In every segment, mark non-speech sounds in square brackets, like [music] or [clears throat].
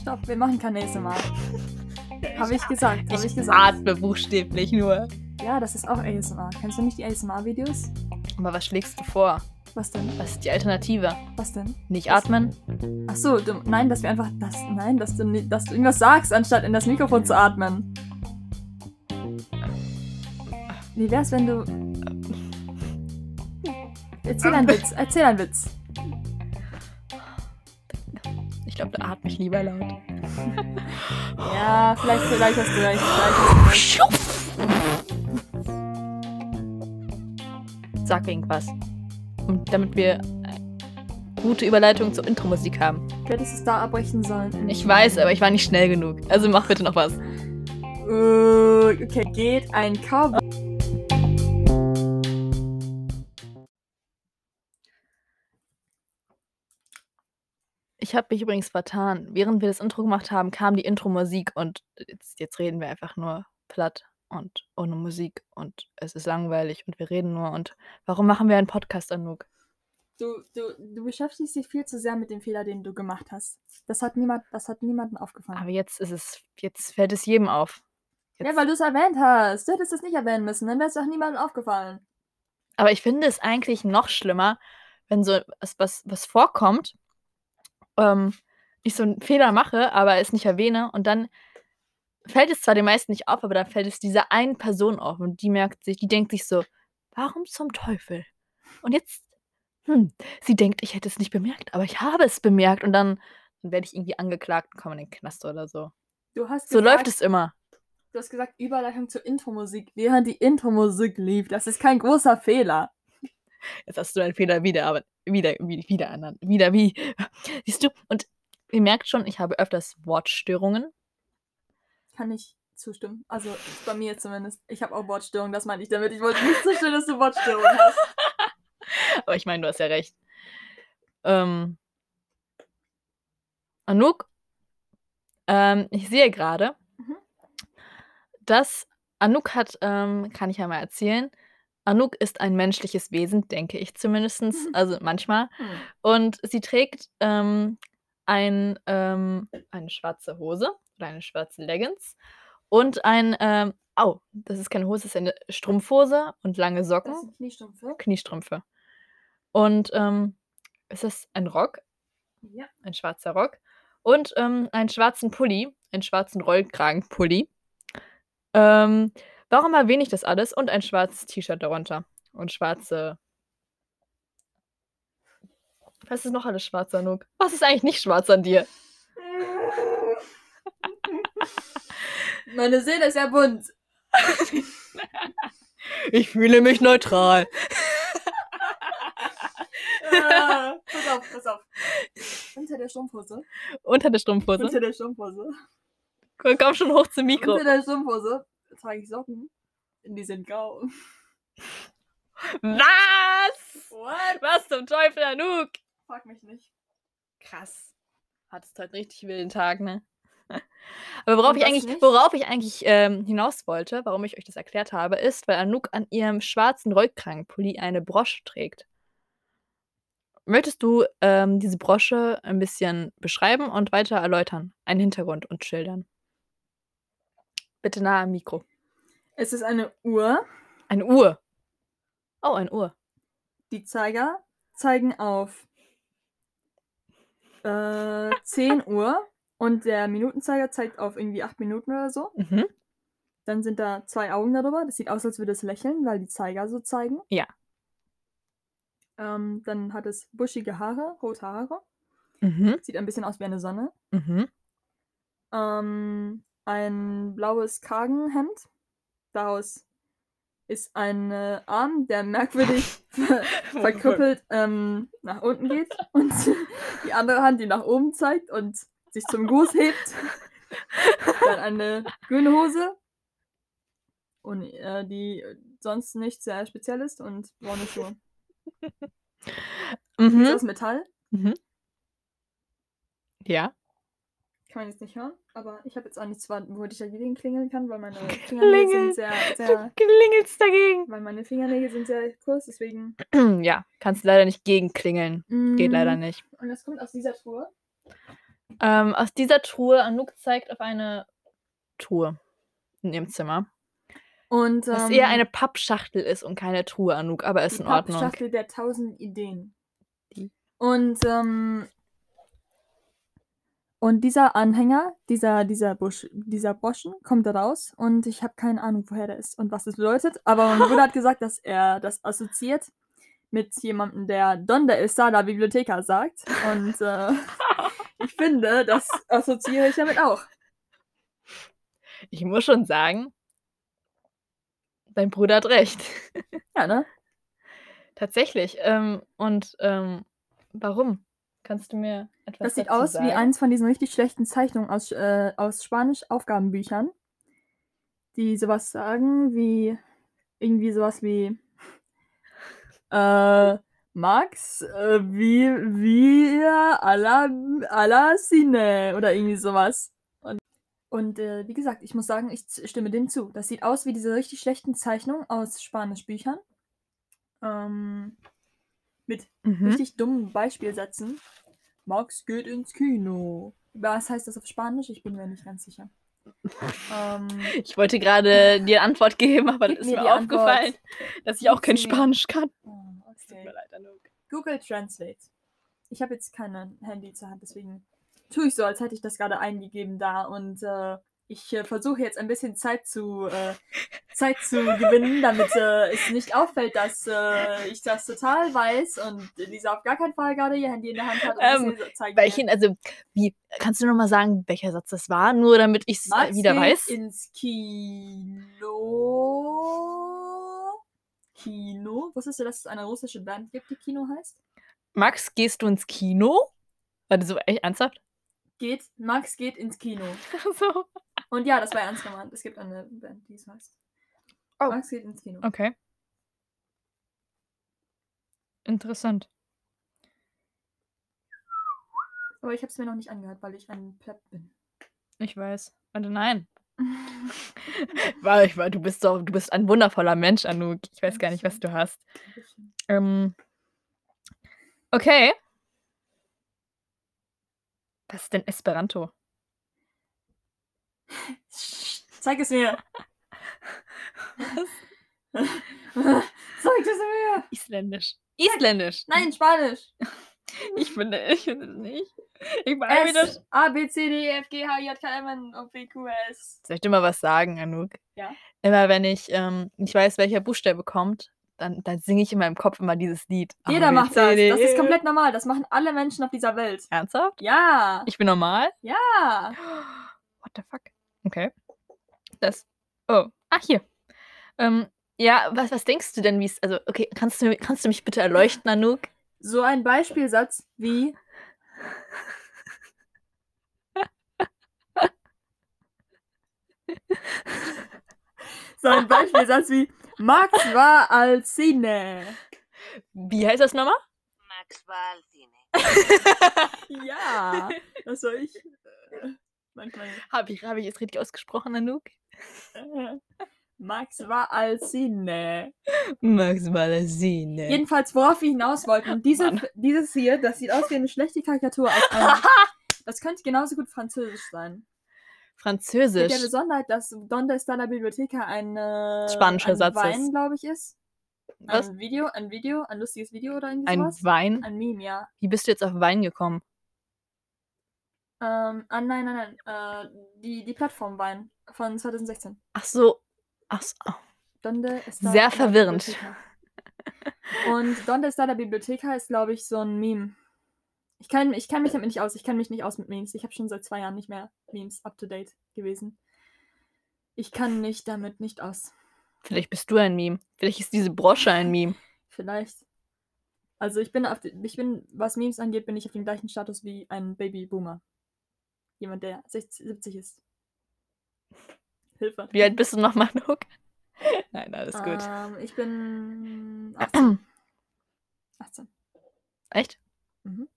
Stopp, wir machen kein ASMR. [laughs] Habe ich gesagt, habe ich Ich gesagt. atme buchstäblich nur. Ja, das ist auch ASMR. Kennst du nicht die ASMR-Videos? Aber was schlägst du vor? Was denn? Was ist die Alternative? Was denn? Nicht atmen? Ach so, du, nein, dass wir einfach das, nein, dass du, dass du irgendwas sagst, anstatt in das Mikrofon zu atmen. Wie wär's, wenn du Erzähl einen Witz, erzähl einen Witz. Ich glaube, da atme ich lieber laut. Ja, vielleicht, vielleicht hast du recht, vielleicht hast du recht. Sag irgendwas. Und damit wir eine gute Überleitung zur Intro-Musik haben. Du hättest es da abbrechen sollen. Ich weiß, aber ich war nicht schnell genug. Also mach bitte noch was. Äh, okay, geht ein Cowboy. Ich habe mich übrigens vertan. Während wir das Intro gemacht haben, kam die Intro-Musik und jetzt, jetzt reden wir einfach nur platt und ohne Musik und es ist langweilig und wir reden nur und warum machen wir einen Podcast, Anouk? Du, du, du beschäftigst dich viel zu sehr mit dem Fehler, den du gemacht hast. Das hat niemand, das hat niemandem aufgefallen. Aber jetzt ist es, jetzt fällt es jedem auf. ja, Jetzt, weil du es erwähnt hast. Du hättest es nicht erwähnen müssen, dann wäre es auch niemandem aufgefallen. aber ich finde es eigentlich noch schlimmer, wenn so was, was, was vorkommt, ähm, ich so einen Fehler mache, aber es nicht erwähne und dann fällt es zwar den meisten nicht auf, aber dann fällt es dieser einen Person auf und die merkt sich, die denkt sich so, warum zum Teufel? Und jetzt, hm, sie denkt, ich hätte es nicht bemerkt, aber ich habe es bemerkt und dann, dann werde ich irgendwie angeklagt und komme in den Knast oder so. Du hast So gesagt, läuft es immer. Du hast gesagt, Überleitung zur Intro-Musik, während die Intro-Musik lief. Das ist kein großer Fehler. Jetzt hast du deinen Fehler wieder, aber wieder, wieder, wieder ernannt. Wieder wie. [laughs] Siehst du? Und ihr merkt schon, ich habe öfters Wortstörungen. Kann ich zustimmen. Also bei mir zumindest. Ich habe auch Wortstörungen, das meine ich damit. Ich wollte nicht schön, dass du Wortstörungen hast. [laughs] Aber ich meine, du hast ja recht. Ähm, Anouk, ähm, ich sehe gerade, Mhm. dass Anouk hat, ähm, kann ich ja mal erzählen, Anouk ist ein menschliches Wesen, denke ich zumindest, Mhm. also manchmal. Hm. Und sie trägt ähm, ein, ähm, eine schwarze Hose oder eine schwarze Leggings und ein, ähm, au, das ist keine Hose, das ist eine Strumpfhose und lange Socken. Das sind Kniestrümpfe. Kniestrümpfe. Und ähm, es ist ein Rock, Ja. ein schwarzer Rock. Und ähm, einen schwarzen Pulli, einen schwarzen Rollkragenpulli. Ähm, warum erwähne ich das alles? Und ein schwarzes T-Shirt darunter. Und schwarze. Was ist noch alles schwarz, Anouk? Was ist eigentlich nicht schwarz an dir? [laughs] Meine Seele ist ja bunt. [laughs] Ich fühle mich neutral. Ah, pass auf, pass auf. Unter der Strumpfhose. Unter der Strumpfhose. Unter der Strumpfhose. Komm, komm schon hoch zum Mikro. Unter der Strumpfhose trage ich Socken. Die sind grau. Was? What? Was zum Teufel, Anouk? Frag mich nicht. Krass. Hattest heute einen richtig wilden Tag, ne? [laughs] Aber worauf ich eigentlich, worauf ich eigentlich ähm, hinaus wollte, warum ich euch das erklärt habe, ist, weil Anouk an ihrem schwarzen Rollkragenpulli eine Brosche trägt. Möchtest du ähm, diese Brosche ein bisschen beschreiben und weiter erläutern? Einen Hintergrund und schildern. Bitte nah am Mikro. Es ist eine Uhr. Eine Uhr. Oh, eine Uhr. Die Zeiger zeigen auf äh, [laughs] 10 Uhr und der Minutenzeiger zeigt auf irgendwie 8 Minuten oder so. Mhm. Dann sind da zwei Augen darüber. Das sieht aus, als würde es lächeln, weil die Zeiger so zeigen. Ja. Ähm, dann hat es buschige Haare, rote Haare. Mhm. Sieht ein bisschen aus wie eine Sonne. Mhm. Ähm, ein blaues Kragenhemd. Daraus ist ein äh, Arm, der merkwürdig [laughs] ver verkrüppelt ähm, nach unten geht [laughs] und [laughs] die andere Hand, die nach oben zeigt und sich zum Gruß hebt. Dann eine grüne Hose und äh, die sonst nicht sehr speziell ist und braune Schuhe. Mhm. Ist das Metall? Mhm. Ja. Kann man jetzt nicht hören, aber ich habe jetzt auch nichts, womit ich dagegen klingeln kann, weil meine [laughs] Fingernägel Klingeln. sind sehr, sehr, Du klingelst dagegen. weil meine Fingernägel sind sehr kurz, deswegen. [clears throat] ja, kannst leider nicht gegenklingeln. Geht leider Mm, nicht. Und das kommt aus dieser Truhe. Ähm, aus dieser Truhe, Anouk zeigt auf eine Truhe in ihrem Zimmer. Und Was ähm, eher eine Pappschachtel ist und keine Truhe, Anouk, aber ist in Ordnung. Pappschachtel der tausend Ideen. Die. Und ähm, und dieser Anhänger, dieser dieser Busch, dieser Broschen kommt da raus und ich habe keine Ahnung, woher der ist und was das bedeutet. Aber mein Bruder hat [laughs] gesagt, dass er das assoziiert mit jemandem, der Donde Estada Bibliotheca sagt. Und äh, [laughs] ich finde, das assoziiere ich damit auch. Ich muss schon sagen, dein Bruder hat recht. Ja, ne? Tatsächlich. Ähm, und ähm, warum? Kannst du mir etwas Das sieht aus sagen? wie eins von diesen richtig schlechten Zeichnungen aus, äh, aus Spanisch-Aufgabenbüchern, die sowas sagen wie irgendwie sowas wie [laughs] äh, Max, äh, wie wir a la, a la Cine oder irgendwie sowas. Und, und äh, wie gesagt, ich muss sagen, ich stimme dem zu. Das sieht aus wie diese richtig schlechten Zeichnungen aus Spanisch-Büchern. Ähm, mit Mhm. richtig dummen Beispielsätzen. Max geht ins Kino. Was heißt das auf Spanisch? Ich bin mir nicht ganz sicher. [laughs] ähm, Ich wollte gerade dir Antwort geben, aber dann ist mir aufgefallen, Antwort. dass ich auch kein. Spanisch kann. oh, Es tut okay. mir leid, Anouk. Google Translate. Ich habe jetzt kein Handy zur Hand, deswegen tue ich so, als hätte ich das gerade eingegeben da und äh, ich äh, versuche jetzt ein bisschen Zeit zu äh, Zeit zu gewinnen, damit äh, es nicht auffällt, dass äh, ich das total weiß und Lisa auf gar keinen Fall gerade ihr Handy in der Hand hat und Ähm, zeigen Welchen, also, wie, kannst du nochmal sagen, welcher Satz das war? Nur damit ich es wieder weiß. ins Kino. Kino. Wusstest du, dass es eine russische Band gibt, die Kino heißt? Max, gehst du ins Kino? Warte, so echt ernsthaft? Geht, Max geht ins Kino. [laughs] so. Und ja, das war ernst gemeint. Es gibt eine Band, die es heißt. Oh. Max geht ins Kino. Okay. Interessant. Aber ich habe es mir noch nicht angehört, weil ich ein Pleb bin. Ich weiß. Warte, nein. [laughs] War, ich war, du bist doch, du bist ein wundervoller Mensch, Anouk. Ich weiß gar nicht, was du hast. Ähm, okay. Was ist denn Esperanto? Zeig es mir. Zeig es mir. Isländisch. Isländisch. Nein, Spanisch. Ich finde, ich finde es nicht. Ich weiß wie das. S, A, B, C, D, E, F, G, H, J, K, M, N, O, P, Q, S. Soll ich dir mal was sagen, Anouk? Ja. Immer wenn ich ähm, nicht weiß, welcher Buchstabe kommt, dann, dann singe ich in meinem Kopf immer dieses Lied. A, Jeder B, macht C, das. D, Das ist E. komplett normal. Das machen alle Menschen auf dieser Welt. Ernsthaft? Ja. Ich bin normal? Ja. What the fuck? Okay. Das. Oh. Ah, hier. Ähm, ja, was, was denkst du denn, wie es. Also, okay, kannst du, kannst du mich bitte erleuchten, Anouk? So ein Beispielsatz wie. so ein Beispielsatz wie. Max war als Cine. Wie heißt das nochmal? Max va al cine. Ja. Das soll ich. Manchmal. Habe ich, hab ich es richtig ausgesprochen, Anouk? [laughs] Max war als Cine. Max Malasine. Jedenfalls, worauf wir hinaus wollten, [laughs] diese, dieses hier, das sieht aus wie eine schlechte Karikatur aus [laughs] einem. Das könnte genauso gut französisch sein. Mit Französisch. der Besonderheit, dass Donde está la Biblioteca ein, äh, Spanischer ein Satz Wein, ist. glaube ich, ist. Was? Ein Video, ein Video, ein lustiges Video oder irgendwie Ein. Wein? Ein Meme, ja. Wie bist du jetzt auf Wein gekommen? Ähm, ah, nein, nein, nein. Äh, die, die Plattform Wein von 2016. Ach so. Ach so. oh. Donde Sehr verwirrend. Und Donde está la Biblioteca ist, glaube ich, so ein Meme. Ich kann, ich kann mich damit nicht aus. Ich kann mich nicht aus mit Memes. Ich habe schon seit zwei Jahren nicht mehr Memes up to date gewesen. Ich kann mich damit nicht aus. Vielleicht bist du ein Meme. Vielleicht ist diese Brosche ein Meme. [laughs] Vielleicht. Also ich bin auf ich bin, was Memes angeht, bin ich auf dem gleichen Status wie ein Babyboomer. Jemand, der 60, 70 ist. [laughs] Hilfe. Wie alt bist du nochmal, Anouk? [laughs] Nein, alles gut. Ähm, ich bin [clears throat] 18. 18. Echt? Mhm.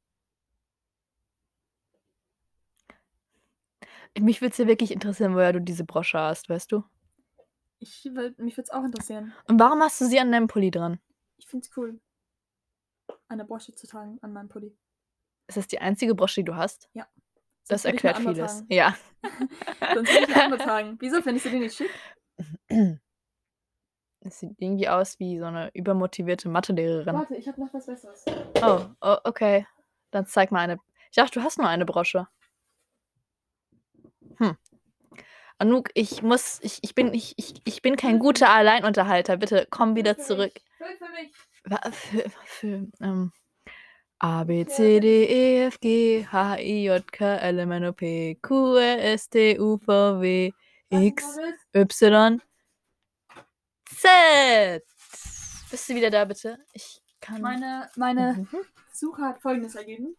Mich würde es ja wirklich interessieren, woher du diese Brosche hast, weißt du? Ich will, mich würde es auch interessieren. Und warum hast du sie an deinem Pulli dran? Ich finde es cool, eine Brosche zu tragen an meinem Pulli. Ist das die einzige Brosche, die du hast? Ja. Das eine erklärt vieles. Ja. [laughs] Sonst würde ich andere [laughs] tragen. Wieso findest du die nicht schick? [clears throat] Es sieht irgendwie aus wie so eine übermotivierte Mathelehrerin. Warte, ich habe noch was Besseres. Oh, oh, okay. Dann zeig mal eine. Ich dachte, du hast nur eine Brosche. Hm. Anouk, ich muss, ich, ich bin, ich, ich, ich bin kein guter [laughs] Alleinunterhalter. Bitte komm wieder zurück. Füll für mich. Für, für, ähm, A, B, C, D, E, F, G, H, I, J, K, L, M, N, O, P, Q, R, S, T, U, V, W, X? Y, Z. Bist du wieder da, bitte? Ich kann. Meine, meine Mhm. Suche hat folgendes ergeben.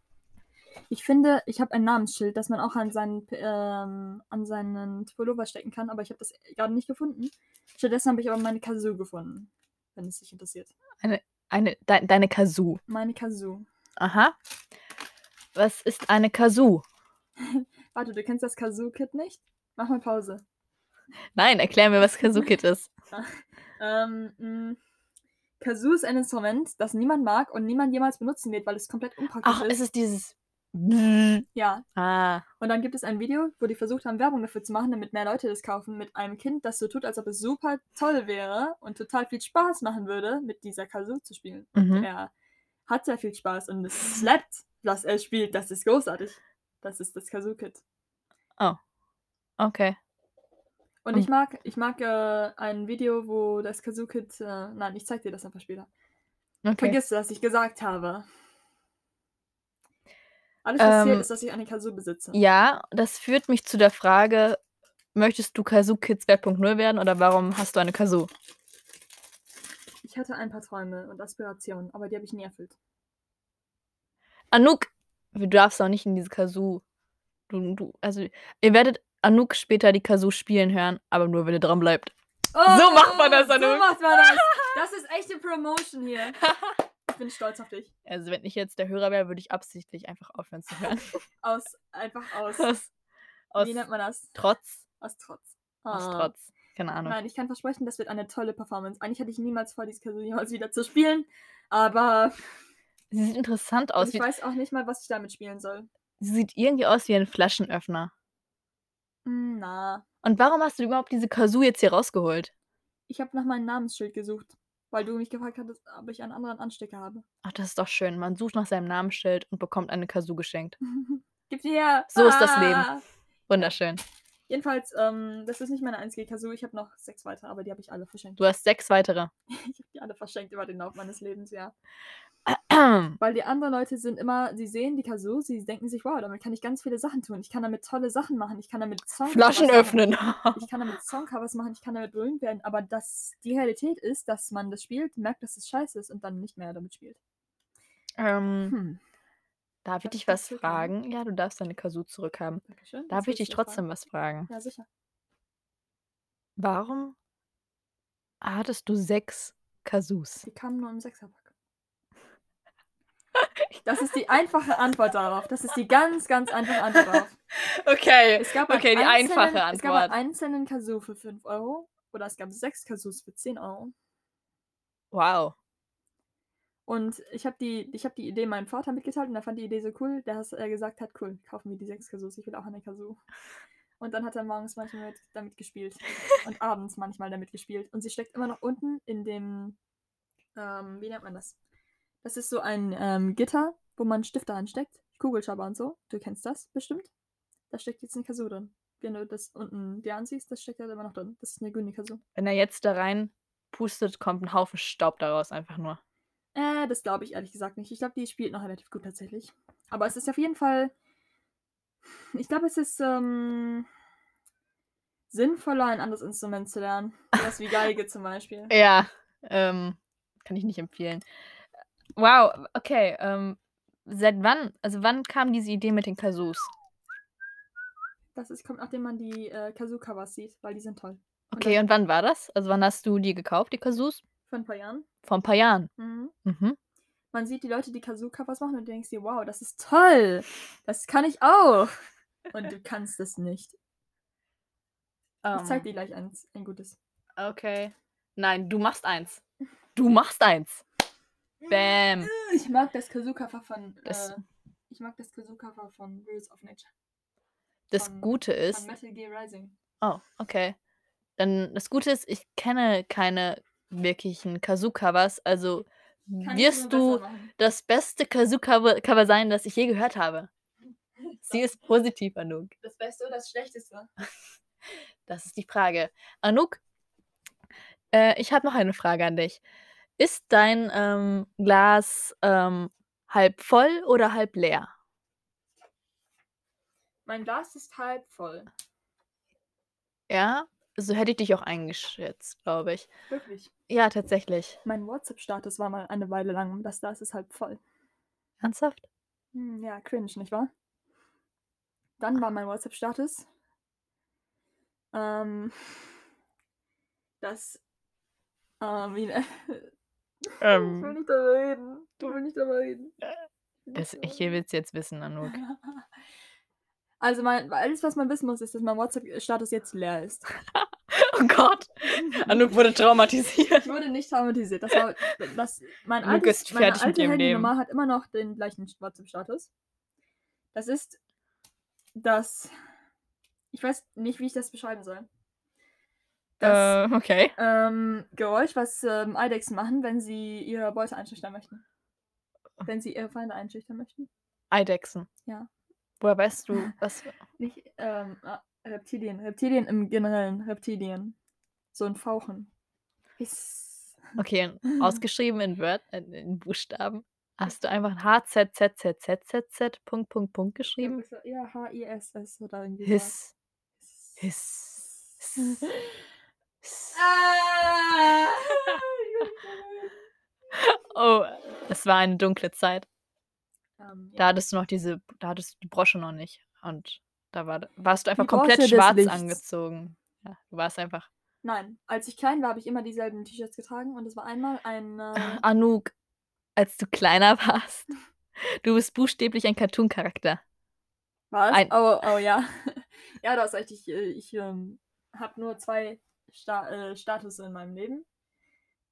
Ich finde, ich habe ein Namensschild, das man auch an seinen, ähm, an seinen Pullover stecken kann, aber ich habe das gerade nicht gefunden. Stattdessen habe ich aber meine Kazoo gefunden, wenn es dich interessiert. Eine, de, deine Kazoo. Meine Kazoo. Aha. Was ist eine Kazoo? [laughs] Warte, du kennst das Kazoo-Kit nicht? Mach mal Pause. Nein, erklär mir, was Kazoo-Kit [laughs] ist. Ähm, mh, Kazoo ist ein Instrument, das niemand mag und niemand jemals benutzen wird, weil es komplett unpraktisch Ach, ist. es ist dieses. [laughs] Ja, Ah. Und dann gibt es ein Video, wo die versucht haben, Werbung dafür zu machen, damit mehr Leute das kaufen, mit einem Kind, das so tut, als ob es super toll wäre und total viel Spaß machen würde, mit dieser Kazoo zu spielen. Und Mhm. er hat sehr viel Spaß und es slappt, was er spielt. Das ist großartig. Das ist das Kazoo-Kit. Okay. Und Und- ich mag, ich mag äh, ein Video, wo das Kazoo-Kit. Äh, nein, ich zeig dir das einfach später. okay. Vergiss, was ich gesagt habe. Alles, was zählt, Ähm, ist, dass ich eine Kazoo besitze. Ja, das führt mich zu der Frage: Möchtest du Kazoo Kids 2.0 werden oder warum hast du eine Kazoo? Ich hatte ein paar Träume und Aspirationen, aber die habe ich nie erfüllt. Anouk, du darfst auch nicht in diese Kazoo. Du, du, also, ihr werdet Anouk später die Kazoo spielen hören, aber nur, wenn ihr dran bleibt. Oh, So macht man das, So Anouk. macht man das. [laughs] Das ist echte Promotion hier. [laughs] Ich bin stolz auf dich. Also, wenn ich jetzt der Hörer wäre, würde ich absichtlich einfach aufhören zu hören. [laughs] Aus, einfach aus. aus aus Wie nennt man das? Trotz. Aus Trotz. Aus Ah. Trotz. Keine Ahnung. Nein, ich kann versprechen, das wird eine tolle Performance. Eigentlich hatte ich niemals vor, dieses Kazoo jemals wieder zu spielen. Aber Sie sieht interessant aus. ich weiß auch nicht mal, was ich damit spielen soll. sie sieht irgendwie aus wie ein Flaschenöffner. Hm, Na, Und warum hast du überhaupt diese Kazoo jetzt hier rausgeholt? ich habe nach meinem Namensschild gesucht, weil du mich gefragt hattest, ob ich einen anderen Anstecker habe. Ach, das ist doch schön. Man sucht nach seinem Namensschild und bekommt eine Kazoo geschenkt. [laughs] Gib die her! So ist das Leben. Ah! Wunderschön. Jedenfalls, ähm, das ist nicht meine einzige Kazoo. Ich habe noch sechs weitere, aber die habe ich alle verschenkt. Du hast sechs weitere. [laughs] Ich habe die alle verschenkt über den Lauf meines Lebens, ja. [clears throat] Weil die anderen Leute sind immer, sie sehen die Kazoo, sie denken sich, wow, damit kann ich ganz viele Sachen tun. Ich kann damit tolle Sachen machen. Ich kann damit Songcovers Flaschen machen. öffnen. [laughs] Ich kann damit Songcovers machen, ich kann damit berühmt werden. Aber dass die Realität ist, dass man das spielt, merkt, dass es scheiße ist und dann nicht mehr damit spielt. ähm, Hm. Darf ich dich was fragen? Ja, du darfst deine Kazoo zurückhaben. Dankeschön. Darf ich dich du fragen? trotzdem was fragen? Ja, sicher. Warum hattest du sechs Kazoos? Die kamen nur im Sechserpack. [laughs] Das ist die einfache Antwort darauf. Das ist die ganz, ganz einfache Antwort darauf. [laughs] Okay. Es gab Okay, einen die einfache Es gab einen Antwort. einzelnen Kazoo für 5 Euro. Oder es gab sechs Kazoos für 10 Euro. Wow. Und ich habe die, hab die Idee meinem Vater mitgeteilt und er fand die Idee so cool, dass er gesagt hat, cool, kaufen wir die sechs Kazoos, ich will auch eine Kazoo. Und dann hat er morgens manchmal mit, damit gespielt und abends manchmal damit gespielt. Und sie steckt immer noch unten in dem, ähm, wie nennt man das? Das ist so ein ähm, Gitter, wo man Stifte ansteckt, Kugelschreiber und so. Du kennst das bestimmt. Da steckt jetzt eine Kazoo drin. Wenn du das unten dir ansiehst, das steckt da immer noch drin. Das ist eine grüne Kazoo. Wenn er jetzt da rein pustet, kommt ein Haufen Staub daraus einfach nur. Das glaube ich ehrlich gesagt nicht. Ich glaube, die spielt noch relativ gut tatsächlich. Aber es ist auf jeden Fall. Ich glaube, es ist ähm, sinnvoller, ein anderes Instrument zu lernen. Sowas wie Geige zum Beispiel. [laughs] Ja, ähm, kann ich nicht empfehlen. Wow, okay. Ähm, seit wann, also wann kam diese Idee mit den Kazoos? Das ist, kommt, nachdem man die äh, Kazoo-Covers sieht, weil die sind toll. Und Okay, dann- und wann war das? Also wann hast du die gekauft, die Kazoos? Vor ein paar Jahren. Vor ein paar Jahren. Mhm. Mhm. Man sieht die Leute, die Kazoo-Covers machen und du denkst dir, wow, das ist toll. Das kann ich auch. Und du kannst es nicht. Ich zeig Ähm, dir gleich eins, ein gutes. Okay. Nein, du machst eins. [laughs] Du machst eins. Bam. Ich mag das Kazoo-Cover von. Das- äh, ich mag das Kazoo-Cover von Rules of Nature. Das Von- Gute Von ist. Metal Gear Rising. Oh, okay. Dann das Gute ist, ich kenne keine wirklichen Kazoo-Covers, also Kann wirst du machen. das beste Kazoo-Cover Cover sein, das ich je gehört habe. [laughs] Sie ist positiv, Anouk. Das Beste oder das Schlechteste? [laughs] Das ist die Frage. Anouk, äh, ich habe noch eine Frage an dich. Ist dein ähm, Glas ähm, halb voll oder halb leer? Mein Glas ist halb voll. Ja, so hätte ich dich auch eingeschätzt, glaube ich. Wirklich. Ja, tatsächlich. Mein WhatsApp-Status war mal eine Weile lang, das Glas ist halb voll. Ernsthaft? Hm, ja, cringe, nicht wahr? Dann war mein WhatsApp-Status, ähm, [laughs] das, ähm, wie, [laughs] ich will Ähm, nicht darüber reden. Ich will nicht darüber reden. das, ich will es jetzt wissen, Anouk. [laughs] Also mein, alles, was man wissen muss, ist, dass mein WhatsApp-Status jetzt leer ist. [laughs] Oh Gott. Anouk wurde traumatisiert. Ich wurde nicht traumatisiert. Das war, das, mein Luke altes, ist meine fertig mit alte Handynummer Leben. hat immer noch den gleichen WhatsApp-Status. Das ist das. Ich weiß nicht, wie ich das beschreiben soll. Das Äh, okay. ähm, Geräusch, was ähm, Eidechsen machen, wenn sie ihre Beute einschüchtern möchten. Wenn sie ihre Feinde einschüchtern möchten. Eidechsen. Ja. Woher weißt du, [laughs] was. Nicht ähm, ah, Reptilien. Reptilien im Generellen. Reptilien. So ein Fauchen. Hiss. Okay, [laughs] ausgeschrieben in Word, in, in Buchstaben. Hast du einfach HZZZZZZ Punkt, Punkt, Punkt geschrieben? Ja, H-I-S-S oder irgendwie sowas. Hiss. Hiss. Hiss. Hiss. Ah! [laughs] Oh, es war eine dunkle Zeit. Ähm, Da hattest du noch diese, da hattest du die Brosche noch nicht. Und da war, warst du einfach Die komplett schwarz angezogen. Ja, du warst einfach. Nein, als ich klein war, habe ich immer dieselben T-Shirts getragen und es war einmal ein. Äh, Anouk, als du kleiner warst, du bist buchstäblich ein Cartoon-Charakter. was? ein- Oh, oh ja. [laughs] ja, du hast recht. Ich, äh, ich ähm, habe nur zwei Sta äh, Status in meinem Leben: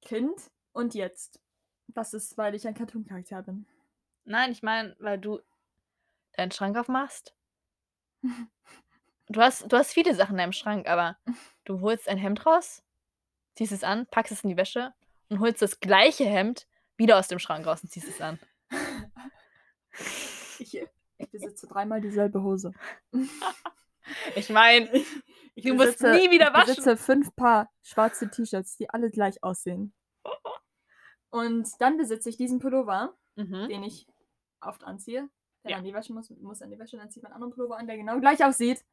Kind und jetzt. Das ist, weil ich ein Cartoon-Charakter bin. Nein, ich meine, weil du deinen Schrank aufmachst. [laughs] Du hast, du hast viele Sachen in deinem Schrank, aber du holst ein Hemd raus, ziehst es an, packst es in die Wäsche und holst das gleiche Hemd wieder aus dem Schrank raus und ziehst es an. [laughs] Ich, ich besitze dreimal dieselbe Hose. [laughs] Ich meine, Ich Du musst nie wieder ich waschen. besitze fünf Paar schwarze T-Shirts, die alle gleich aussehen. Und dann besitze ich diesen Pullover, mhm. den ich oft anziehe. Der Ja. an die Wäsche muss, muss an die Wäsche, dann zieht man einen anderen Pullover an, der genau gleich aussieht.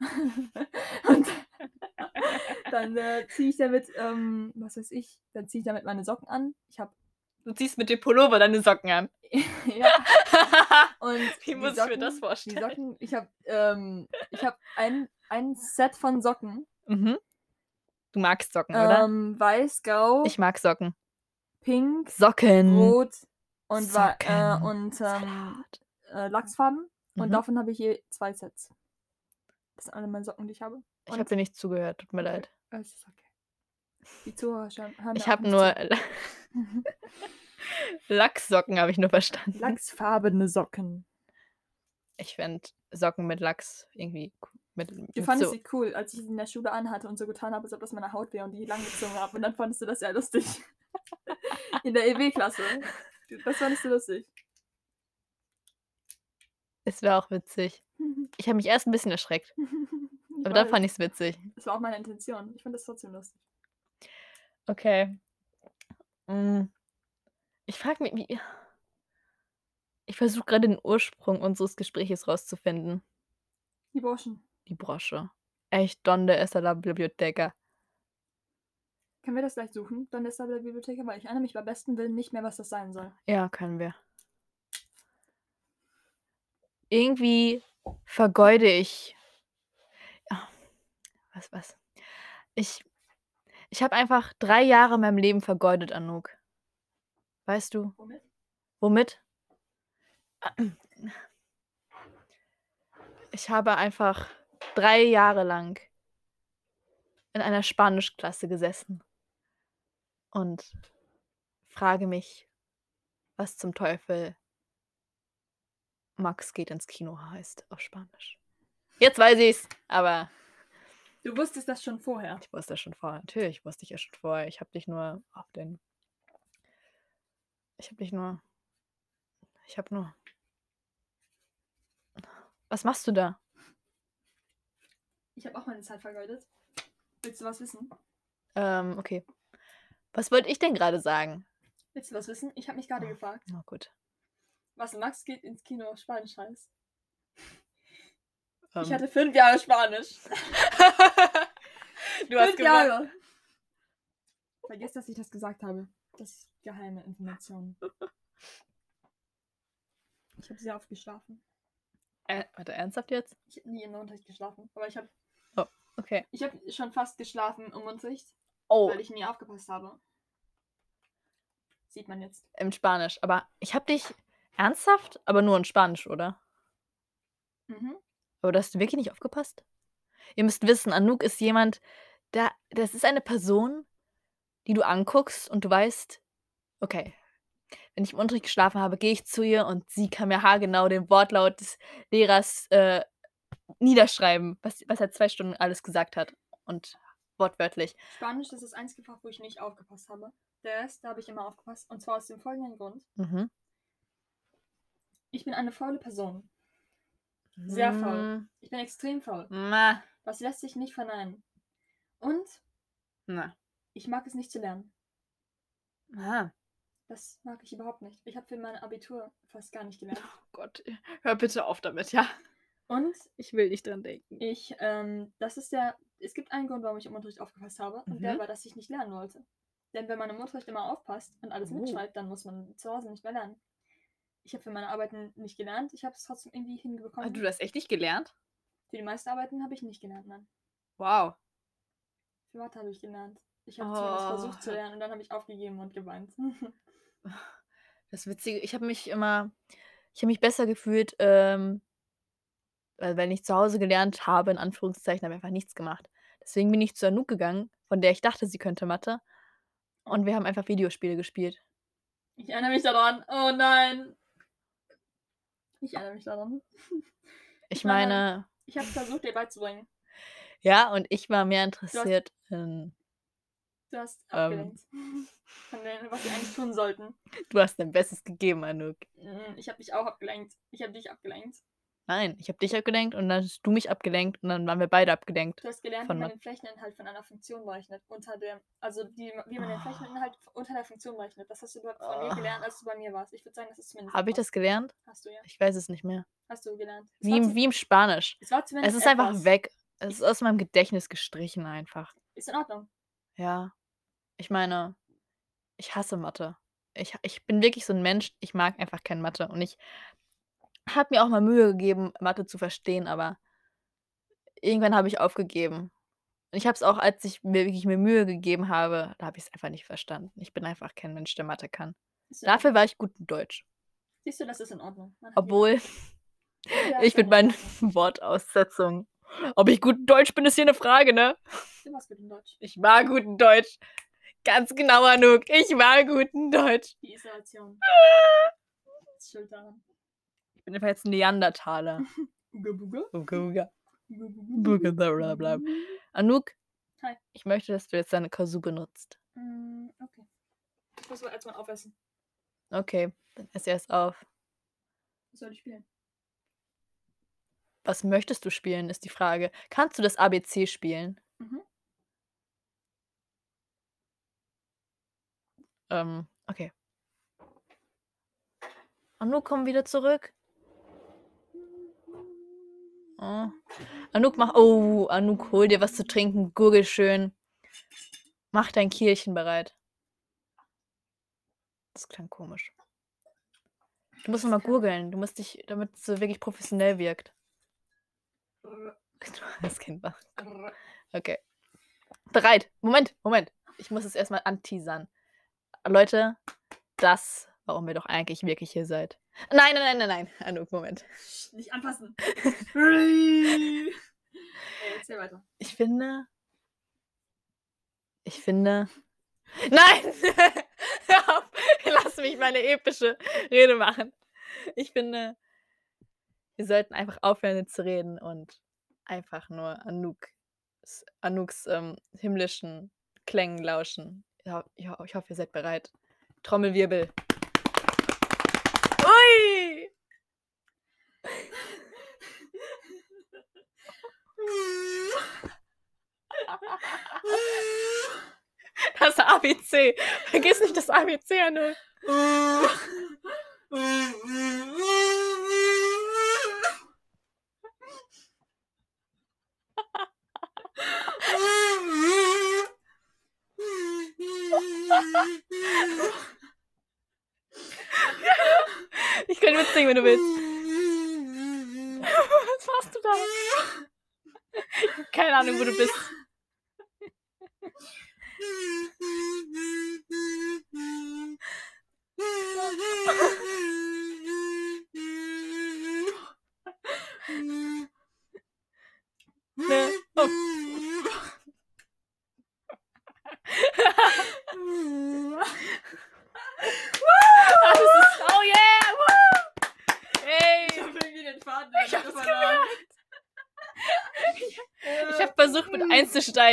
[laughs] Und [laughs] dann äh, ziehe ich damit, ähm, was weiß ich, dann ziehe ich damit meine Socken an. Ich habe, du ziehst mit dem Pullover deine Socken an. [laughs] ja, und Wie muss ich mir das Socken- vorstellen? Die Socken, ich habe, ähm, ich habe ein, ein Set von Socken. mhm. Du magst Socken, oder? Ähm, weiß, grau, Ich mag Socken. pink, Socken. rot und, wa- äh, und ähm, äh, Lachsfarben. Und Mhm. davon habe ich je zwei Sets. Das sind alle meine Socken, die ich habe. Ich Und- habe dir nicht zugehört, tut mir leid. Es ist okay. Die Zuhörer hören Ich habe nur. [laughs] [laughs] Lachssocken habe ich nur verstanden. Lachsfarbene Socken. Ich fände Socken mit Lachs irgendwie cool. Mit, Du fandest so, sie cool, als ich sie in der Schule anhatte und so getan habe, als ob das meine Haut wäre und die langgezogen habe. Und dann fandest du das ja lustig. [laughs] In der EW-Klasse. Das fandest du lustig. es wäre auch witzig. [laughs] Ich habe mich erst ein bisschen erschreckt, [laughs] Ich aber dann weiß. fand ich es witzig. Das war auch meine Intention. Ich fand das trotzdem lustig. Okay. Mm. Ich frage mich, wie. Ich versuche gerade den Ursprung unseres Gespräches rauszufinden. Die Burschen. Die Brosche. Echt, donde es la biblioteca. Können wir das gleich suchen? Dann ist da der Bibliothek, weil ich erinnere mich bei besten Willen nicht mehr, was das sein soll. Ja, können wir. Irgendwie vergeude ich. Ja, was, was? Ich, ich habe einfach drei Jahre in meinem Leben vergeudet, Anouk. Weißt du? Womit? Womit? Ich habe einfach drei Jahre lang in einer Spanischklasse gesessen und frage mich, was zum Teufel Max geht ins Kino heißt auf Spanisch. Jetzt weiß ich's, aber Du wusstest das schon vorher. ich wusste das schon vorher. Natürlich wusste ich ja schon vorher. Ich habe dich nur auf den. Ich habe dich nur. Ich habe nur. Was machst du da? Ich habe auch meine Zeit vergeudet. Willst du was wissen? Ähm, okay. Was wollte ich denn gerade sagen? Willst du was wissen? Ich habe mich gerade Oh. gefragt, Na gut. was Max geht ins Kino auf Spanisch heißt. Ähm, Ich hatte fünf Jahre Spanisch. [laughs] du hast fünf gesagt. Jahre. Vergiss, dass ich das gesagt habe. Das ist geheime Information. [laughs] Ich habe sehr oft geschlafen. Äh, warte, ernsthaft jetzt? Ich habe nie im Unterricht geschlafen. Aber ich habe Okay. ich hab schon fast geschlafen im Unterricht, Oh, weil ich nie aufgepasst habe. Sieht man jetzt. im Spanisch. Aber ich habe dich ernsthaft, aber nur in Spanisch, oder? Mhm. Aber du hast wirklich nicht aufgepasst? Ihr müsst wissen, Anouk ist jemand, der, das ist eine Person, die du anguckst und du weißt, okay, wenn ich im Unterricht geschlafen habe, gehe ich zu ihr und sie kann mir haargenau den Wortlaut des Lehrers äh, niederschreiben, was, was er zwei Stunden alles gesagt hat. Und wortwörtlich. Spanisch ist das einzige Fach, wo ich nicht aufgepasst habe. Der Rest, da habe ich immer aufgepasst. Und zwar aus dem folgenden Grund. Mhm. Ich bin eine faule Person. Sehr faul. Mm, Ich bin extrem faul. Na, Das lässt sich nicht verneinen. Und na. ich mag es nicht zu lernen. Ah, Das mag ich überhaupt nicht. Ich habe für mein Abitur fast gar nicht gelernt. oh Gott, hör bitte auf damit, ja? Und Ich will nicht dran denken. ich, ähm, das ist der, es gibt einen Grund, warum ich im Unterricht aufgepasst habe. Und der Mhm. war, dass ich nicht lernen wollte. Denn wenn man im Unterricht immer aufpasst und alles Oh. mitschreibt, dann muss man zu Hause nicht mehr lernen. Ich habe für meine Arbeiten nicht gelernt. Ich habe es trotzdem irgendwie Ah, hinbekommen. Du hast echt nicht gelernt? Für die meisten Arbeiten habe ich nicht gelernt, nein. Wow. Für Mathe habe ich gelernt. Ich habe zumindest Oh. versucht zu lernen und dann habe ich aufgegeben und geweint. [laughs] Das Witzige, ich habe mich immer, ich habe mich besser gefühlt, ähm, weil wenn ich zu Hause gelernt habe, in Anführungszeichen, habe ich einfach nichts gemacht. Deswegen bin ich zu Anouk gegangen, von der ich dachte, sie könnte Mathe. Und wir haben einfach Videospiele gespielt. Ich erinnere mich daran. Oh nein. Ich erinnere mich daran. [laughs] Ich Nein. meine, Ich habe versucht, dir beizubringen. [laughs] ja, und ich war mehr interessiert in, Du hast Ähm. abgelenkt. [laughs] Von dem, was wir eigentlich tun sollten. du hast dein Bestes gegeben, Anouk. Mm, Ich habe dich auch abgelenkt. Ich habe dich abgelenkt. Nein, ich habe dich abgelenkt und dann hast du mich abgelenkt und dann waren wir beide abgelenkt. Du hast gelernt, wie man Ma- den Flächeninhalt von einer Funktion berechnet. Unter der, also die, wie man den Ah. Flächeninhalt unter der Funktion berechnet. Das hast du dort von mir Ah. gelernt, als du bei mir warst. Ich würde sagen, das ist zumindest. Habe ich das gelernt? Hast du ja. Ich weiß es nicht mehr. Hast du gelernt. Es Wie im, wie im Spanisch. es war Es zumindest ist einfach etwas. weg. Es ist aus meinem Gedächtnis gestrichen einfach. Ist in Ordnung. Ja. Ich meine, ich hasse Mathe. Ich, ich bin wirklich so ein Mensch, ich mag einfach kein Mathe. Und ich habe mir auch mal Mühe gegeben, Mathe zu verstehen, aber irgendwann habe ich aufgegeben. Und ich habe es auch, als ich mir wirklich mir Mühe gegeben habe, da habe ich es einfach nicht verstanden. Ich bin einfach kein Mensch, der Mathe kann. Ordnung. Dafür war ich gut in Deutsch. Siehst du, das ist in Ordnung. Man Obwohl, [laughs] jeder ich mit meinen. [laughs] Wortaussetzungen. Ob ich gut in Deutsch bin, ist hier eine Frage, ne? Du warst gut in Deutsch. Ich war gut in Deutsch. Ganz genau, Anouk. Ich war gut in Deutsch. Die Isolation. Ist schuld daran. Ich bin einfach jetzt ein Neandertaler. Anouk, Hi. ich möchte, dass du jetzt deine Kazoo benutzt. Mm, Okay. Ich muss erstmal aufessen. Okay, dann ess erst auf. Was soll ich spielen? Was möchtest du spielen, ist die Frage. Kannst du das ABC spielen? Mhm. Ähm, okay. Anouk, komm wieder zurück. Oh. Anouk, mach. Oh, Anouk, hol dir was zu trinken. Gurgel schön. Mach dein Kielchen bereit. Das klang komisch. Du musst nochmal gurgeln. Du musst dich, damit es so wirklich professionell wirkt. Das Kind war. Okay. Bereit. Moment, Moment. Ich muss es erstmal anteasern. Leute, das, warum ihr doch eigentlich wirklich hier seid. Nein, nein, nein, nein, nein. Anouk, Moment. Sch, Nicht anfassen. [laughs] Ey, Erzähl weiter. Ich finde, Ich finde. Nein! [laughs] Hör auf! Lass mich meine epische Rede machen. Ich finde, wir sollten einfach aufhören jetzt zu reden und einfach nur Anouk, Anouks ähm, himmlischen Klängen lauschen. Ja, ja, ich hoffe, ihr seid bereit. Trommelwirbel. Ui! Das ABC. Vergiss nicht das ABC, Anouk. Ich kann mitsingen, wenn du willst. [laughs] Was machst du da? Keine Ahnung, wo du bist.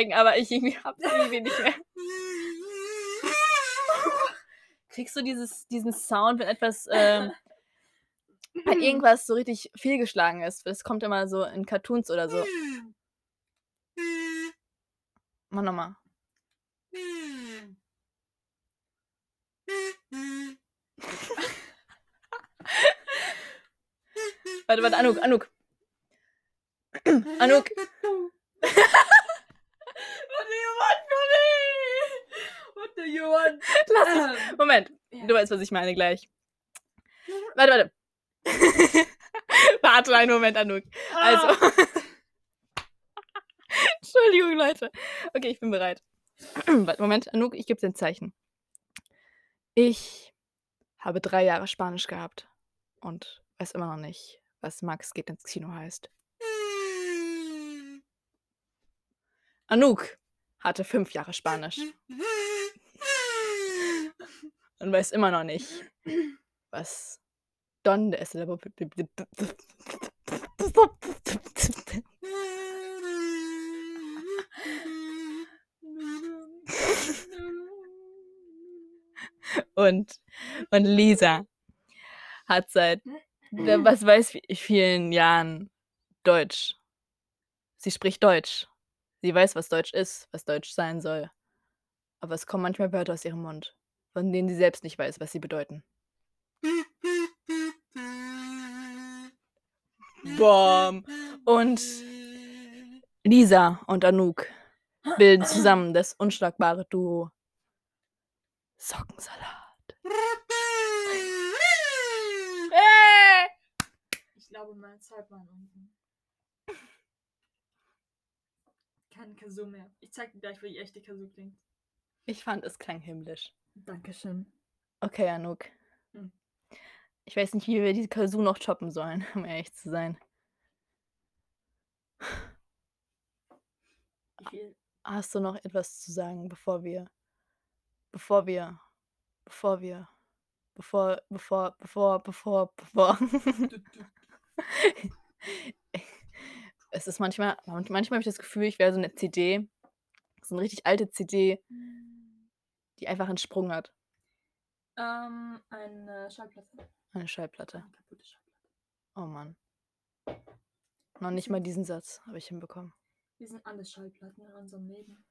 Einzusteigen, aber ich irgendwie hab's irgendwie nicht mehr. [laughs] Kriegst du dieses, diesen Sound, wenn etwas ähm, bei irgendwas so richtig fehlgeschlagen ist? Das kommt immer so in Cartoons oder so. Mach nochmal. [laughs] Warte, warte, Anouk, Anouk. [laughs] Anouk. What do you want from me? What do you want? [laughs] Lass es. Moment, Ja. du weißt, was ich meine gleich. Warte, warte. [laughs] warte einen Moment, Anouk. Also. [laughs] Entschuldigung, Leute. Okay, ich bin bereit. [clears throat] Warte, Moment, Anouk, ich gebe dir ein Zeichen. Ich habe drei Jahre Spanisch gehabt und weiß immer noch nicht, was Max geht ins Kino heißt. Anouk hatte fünf Jahre Spanisch und weiß immer noch nicht, was Don es und, und Lisa hat seit wer- was weiß wie vielen Jahren Deutsch. Sie spricht Deutsch. Sie weiß, was Deutsch ist, was Deutsch sein soll. Aber es kommen manchmal Wörter aus ihrem Mund, von denen sie selbst nicht weiß, was sie bedeuten. Bom. Und Lisa und Anouk bilden zusammen das unschlagbare Duo Sockensalat. Ich glaube, meine Zeit war unten. Kein Kazoo mehr. Ich zeig dir gleich, wie die echte Kazoo klingt. Ich fand, es klang himmlisch. Dankeschön. Okay, Anouk. Hm. Ich weiß nicht, wie wir diese Kazoo noch choppen sollen, [laughs] um ehrlich zu sein. Hast du noch etwas zu sagen, bevor wir, bevor wir, bevor wir, bevor, bevor, bevor, bevor, bevor. [laughs] Es ist manchmal, manchmal habe ich das Gefühl, ich wäre so eine CD, so eine richtig alte CD, die einfach einen Sprung hat. Ähm, eine Schallplatte. Eine Schallplatte. Eine kaputte Schallplatte. Oh Mann. Noch nicht mal diesen Satz habe ich hinbekommen. Wir sind alle Schallplatten in unserem Leben.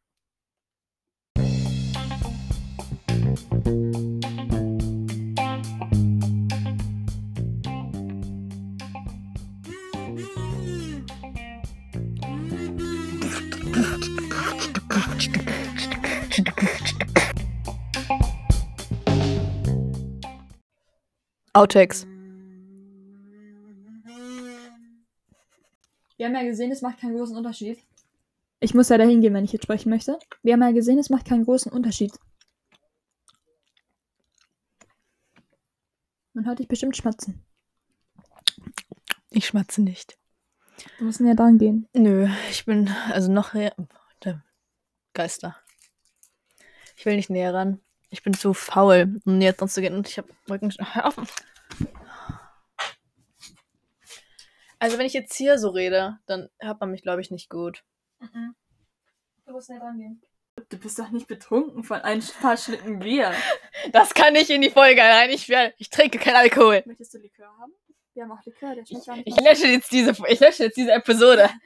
Outtakes. Wir haben ja gesehen, es macht keinen großen Unterschied. Ich muss ja dahin gehen, wenn ich jetzt sprechen möchte. Wir haben ja gesehen, es macht keinen großen Unterschied. Man hört dich bestimmt schmatzen. Ich schmatze nicht. Wir müssen ja dran gehen. Nö, ich bin also noch der Geister. Ich will nicht näher ran. Ich bin zu faul, um näher dran zu gehen. Und ich habe Rücken. Hör auf. Also, wenn ich jetzt hier so rede, dann hört man mich, glaube ich, nicht gut. Du musst näher rangehen. Du bist doch nicht betrunken von ein paar Schlitten Bier. [laughs] Das kann nicht in die Folge rein. Ich, ich trinke keinen Alkohol. Möchtest du Likör haben? Wir haben auch Likör, der schmeckt nicht. Ich lösche jetzt diese, ich lösche jetzt diese Episode. [laughs]